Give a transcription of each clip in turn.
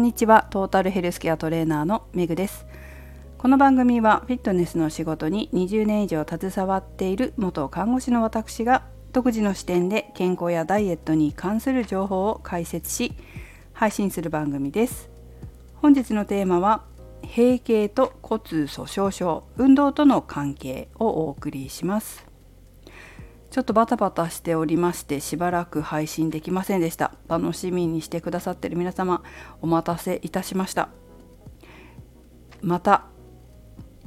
んにちは。トータルヘルスケアトレーナーのめぐです。この番組はフィットネスの仕事に20年以上携わっている元看護師の私が独自の視点で健康やダイエットに関する情報を解説し配信する番組です。本日のテーマは閉経と骨粗鬆症運動との関係をお送りします。ちょっとバタバタしておりましてしばらく配信できませんでした。楽しみにしてくださってる皆様お待たせいたしました。また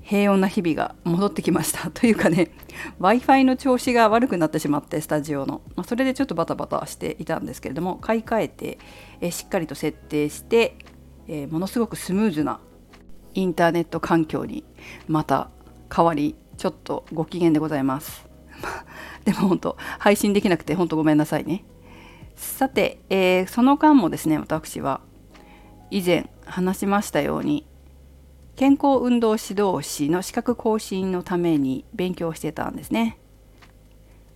平穏な日々が戻ってきました。というかね w i f i の調子が悪くなってしまってスタジオの、まあ、それでちょっとバタバタしていたんですけれども買い替えてえしっかりと設定して、えー、ものすごくスムーズなインターネット環境にまた変わりちょっとご機嫌でございます。でも本当配信できなくて本当ごめんなさいね。さて、えー、その間もですね私は以前話しましたように健康運動指導士の資格更新のために勉強してたんですね。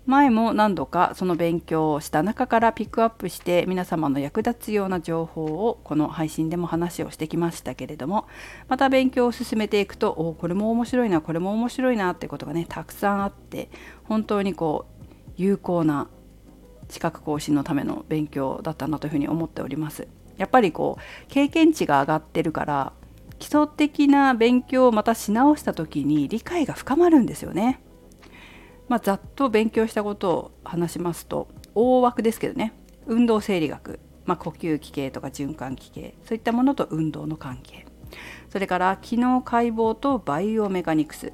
前も何度かその勉強をした中からピックアップして皆様の役立つような情報をこの配信でも話をしてきましたけれどもまた勉強を進めていくとおこれも面白いなこれも面白いなってことがねたくさんあって本当にこう有効な資格更新のための勉強だったなというふうに思っております。やっぱりこう経験値が上がってるから基礎的な勉強をまたし直した時に理解が深まるんですよね。まあ、ざっと勉強したことを話しますと大枠ですけどね。運動生理学、まあ、呼吸器系とか循環器系。そういったものと運動の関係。それから機能解剖とバイオメカニクス、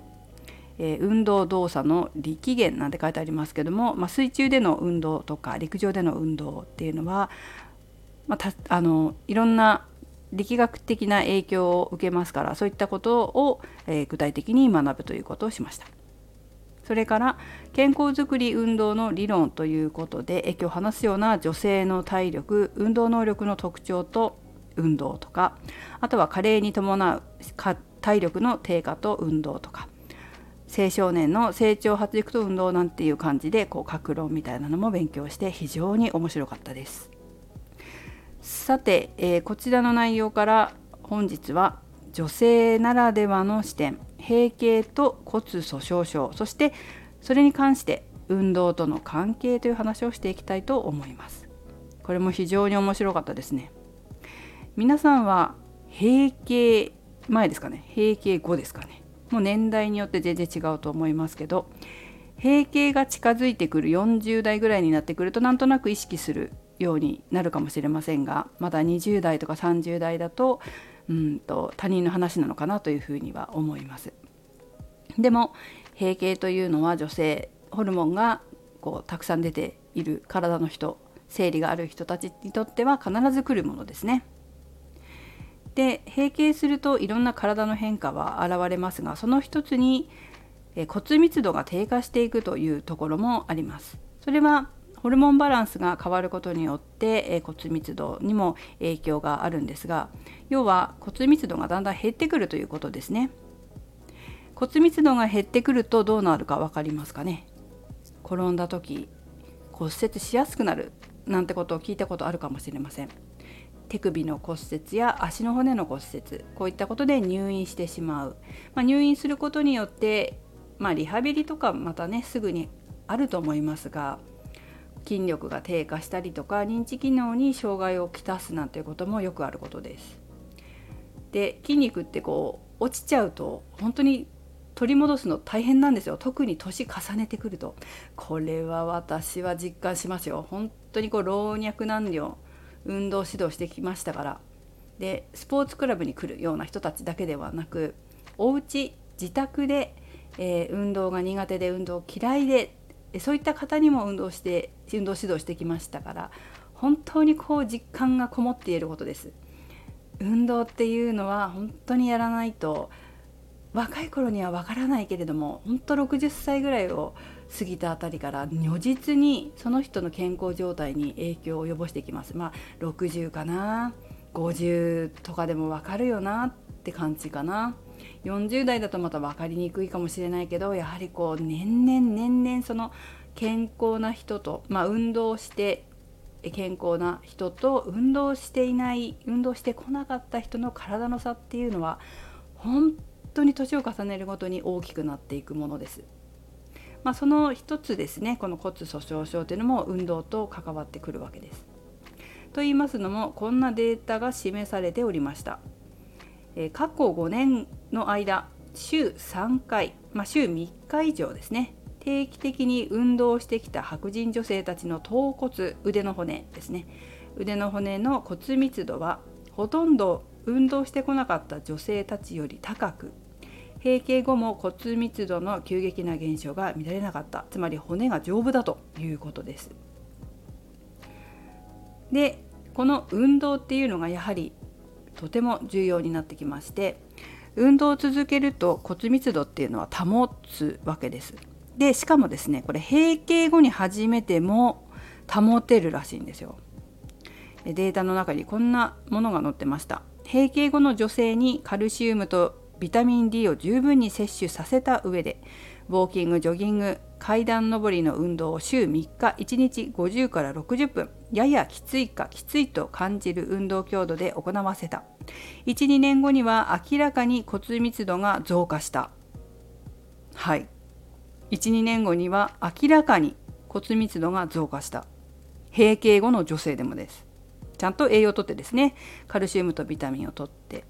えー、運動動作の力源なんて書いてありますけども、まあ、水中での運動とか陸上での運動っていうのは、まあ、あのいろんな力学的な影響を受けますからそういったことを、えー、具体的に学ぶということをしました。それから健康づくり運動の理論ということで今日話すような女性の体力運動能力の特徴と運動とかあとは加齢に伴う体力の低下と運動とか青少年の成長発育と運動なんていう感じでこう格論みたいなのも勉強して非常に面白かったです。さて、えー、こちらの内容から本日は女性ならではの視点閉経と骨粗鬆症そしてそれに関して運動との関係という話をしていきたいと思います。これも非常に面白かったですね。皆さんは閉経前ですかね？閉経後ですかね？もう年代によって全然違うと思いますけど閉経が近づいてくる40代ぐらいになってくるとなんとなく意識するようになるかもしれませんがまだ20代とか30代だとうんと他人の話なのかなというふうには思います。でも閉経というのは女性ホルモンがこうたくさん出ている体の人生理がある人たちにとっては必ず来るものですね。で閉経するといろんな体の変化は現れますがその一つに骨密度が低下していくというところもあります。それはホルモンバランスが変わることによって、え骨密度にも影響があるんですが要は骨密度がだんだん減ってくるということですね。骨密度が減ってくるとどうなるか分かりますかね？転んだ時骨折しやすくなるなんてことを聞いたことあるかもしれません。手首の骨折や足の骨の骨折こういったことで入院してしまう、まあ、入院することによって、まあ、リハビリとかまたねすぐにあると思いますが筋力が低下したりとか認知機能に障害をきたすなんていうこともよくあることです。で筋肉ってこう落ちちゃうと本当に取り戻すの大変なんですよ。特に年重ねてくると。これは私は実感しますよ。本当にこう老若男女運動指導してきましたから。でスポーツクラブに来るような人たちだけではなくお家自宅で、えー、運動が苦手で運動嫌いでそういった方にも運動して運動指導してきましたから本当にこう実感がこもっていることです。運動っていうのは本当にやらないと若い頃にはわからないけれども本当60歳ぐらいを過ぎたあたりから如実にその人の健康状態に影響を及ぼしてきます。まあ60かな50とかでもわかるよなって感じかな。40代だとまた分かりにくいかもしれないけどやはりこう年々年々その健康な人と、まあ、運動して健康な人と運動していない運動してこなかった人の体の差っていうのは本当に年を重ねるごとに大きくなっていくものです。まあ、その一つですねこの骨粗しょう症というのも運動と関わってくるわけです。と言いますのもこんなデータが示されておりました。え、過去5年の間週3回、まあ、週3日以上ですね定期的に運動してきた白人女性たちの頭骨腕の骨ですね腕の骨の骨密度はほとんど運動してこなかった女性たちより高く閉経後も骨密度の急激な減少が見られなかったつまり骨が丈夫だということです。でこの運動っていうのがやはりとても重要になってきまして運動を続けると骨密度っていうのは保つわけです。でしかもですねこれ閉経後に初めても保てるらしいんですよ。データの中にこんなものが載ってました。閉経後の女性にカルシウムとビタミン D を十分に摂取させた上でウォーキングジョギング階段上りの運動を週3日1日50から60分ややきついかきついと感じる運動強度で行わせた。12年後には明らかに骨密度が増加した。はい。12年後には明らかに骨密度が増加した。閉経後の女性でもです。ちゃんと栄養をとってですね。カルシウムとビタミンをとって。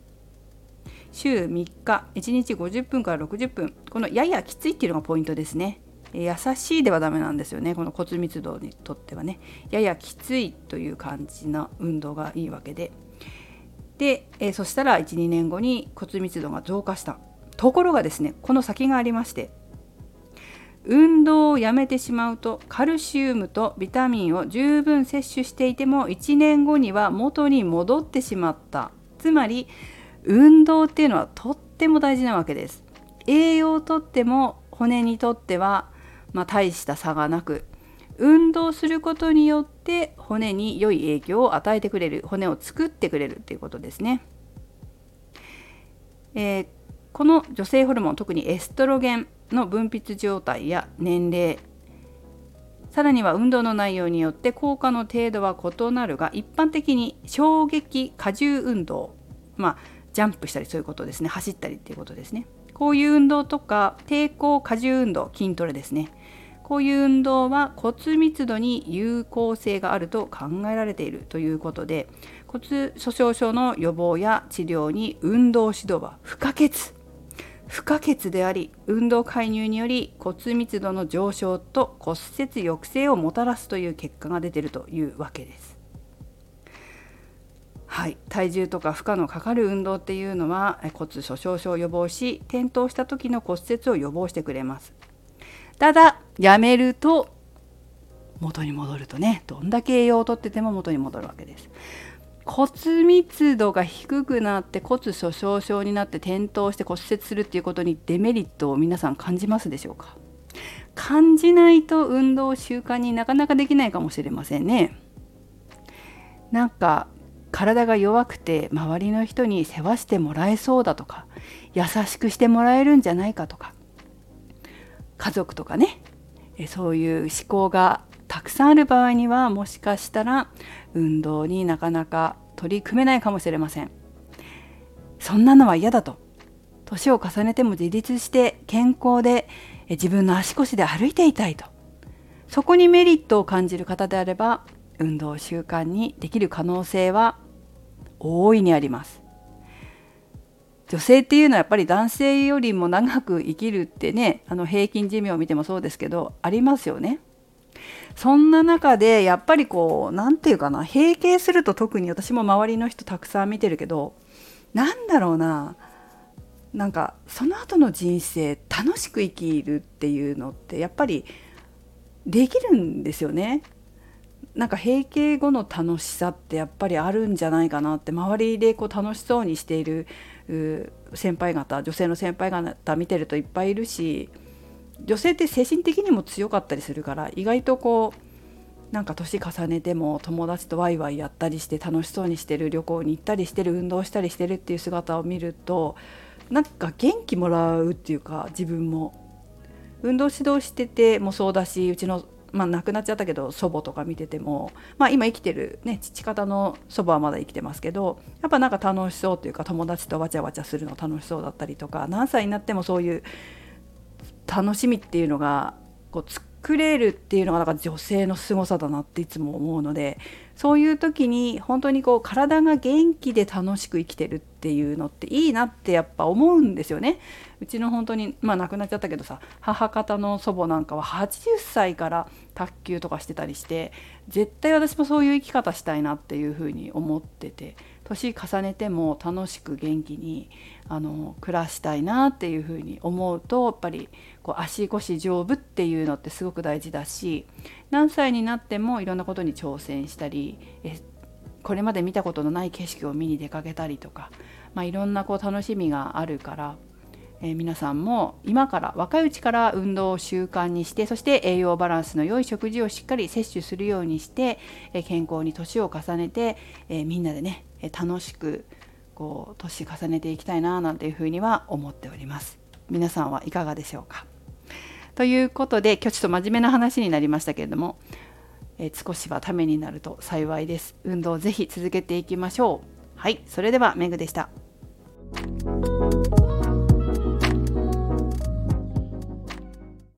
週3日1日50分から60分。このややきついっていうのがポイントですね。優しいではダメなんですよね。この骨密度にとってはね。ややきついという感じの運動がいいわけで。で、えー、そしたら12年後に骨密度が増加した。ところがですねこの先がありまして。運動をやめてしまうとカルシウムとビタミンを十分摂取していても1年後には元に戻ってしまった。つまり運動っていうのはとっても大事なわけです。栄養をとっても骨にとっては、まあ、大した差がなく運動することによって骨に良い影響を与えてくれる骨を作ってくれるっていうことですね、えー、この女性ホルモン特にエストロゲンの分泌状態や年齢さらには運動の内容によって効果の程度は異なるが一般的に衝撃荷重運動まあジャンプしたりそういうことですね。走ったりっていうことですね。こういう運動とか抵抗荷重運動筋トレですねこういう運動は骨密度に有効性があると考えられているということで骨粗しょう症の予防や治療に運動指導は不可欠不可欠であり運動介入により骨密度の上昇と骨折抑制をもたらすという結果が出ているというわけです。はい、体重とか負荷のかかる運動っていうのは骨粗しょう症を予防し転倒した時の骨折を予防してくれます。ただやめると元に戻るとねどんだけ栄養をとってても元に戻るわけです。骨密度が低くなって骨粗しょう症になって転倒して骨折するっていうことにデメリットを皆さん感じますでしょうか？感じないと運動習慣になかなかできないかもしれませんね。なんか体が弱くて周りの人に世話してもらえそうだとか優しくしてもらえるんじゃないかとか家族とかねそういう思考がたくさんある場合にはもしかしたら運動になかなか取り組めないかもしれません。そんなのは嫌だと。年を重ねても自立して健康で自分の足腰で歩いていたいと。そこにメリットを感じる方であれば運動習慣にできる可能性は大いにあります女性っていうのはやっぱり男性よりも長く生きるってねあの平均寿命を見てもそうですけどありますよねそんな中でやっぱりこう何て言うかな閉経すると特に私も周りの人たくさん見てるけどなんだろうななんかその後の人生楽しく生きるっていうのってやっぱりできるんですよね。なんか閉経後の楽しさってやっぱりあるんじゃないかなって周りでこう楽しそうにしている先輩方女性の先輩方見てるといっぱいいるし女性って精神的にも強かったりするから意外とこうなんか年重ねても友達とワイワイやったりして楽しそうにしてる旅行に行ったりしてる運動したりしてるっていう姿を見るとなんか元気もらうっていうか自分も。運動指導しててもそうだしうちのまあ、亡くなっちゃったけど祖母とか見てても、まあ、今生きてる、ね、父方の祖母はまだ生きてますけどやっぱなんか楽しそうというか友達とわちゃわちゃするの楽しそうだったりとか何歳になってもそういう楽しみっていうのがこう作れるっていうのがなんか女性の凄さだなっていつも思うのでそういう時に本当にこう体が元気で楽しく生きてるってていうのっていいなってやっぱ思うんですよね。うちの本当にまあ亡くなっちゃったけどさ母方の祖母なんかは80歳から卓球とかしてたりして絶対私もそういう生き方したいなっていうふうに思ってて年重ねても楽しく元気にあの暮らしたいなっていうふうに思うとやっぱりこう足腰丈夫っていうのってすごく大事だし何歳になってもいろんなことに挑戦したりこれまで見たことのない景色を見に出かけたりとか、まあ、いろんなこう楽しみがあるから、えー、皆さんも今から若いうちから運動を習慣にしてそして栄養バランスの良い食事をしっかり摂取するようにして、えー、健康に年を重ねて、え、みんなでね楽しくこう年重ねていきたいななんていうふうには思っております。皆さんはいかがでしょうか？ということで今日ちょっと真面目な話になりましたけれども、えー、少しはためになると幸いです。運動ぜひ続けていきましょう。はいそれではメグでした。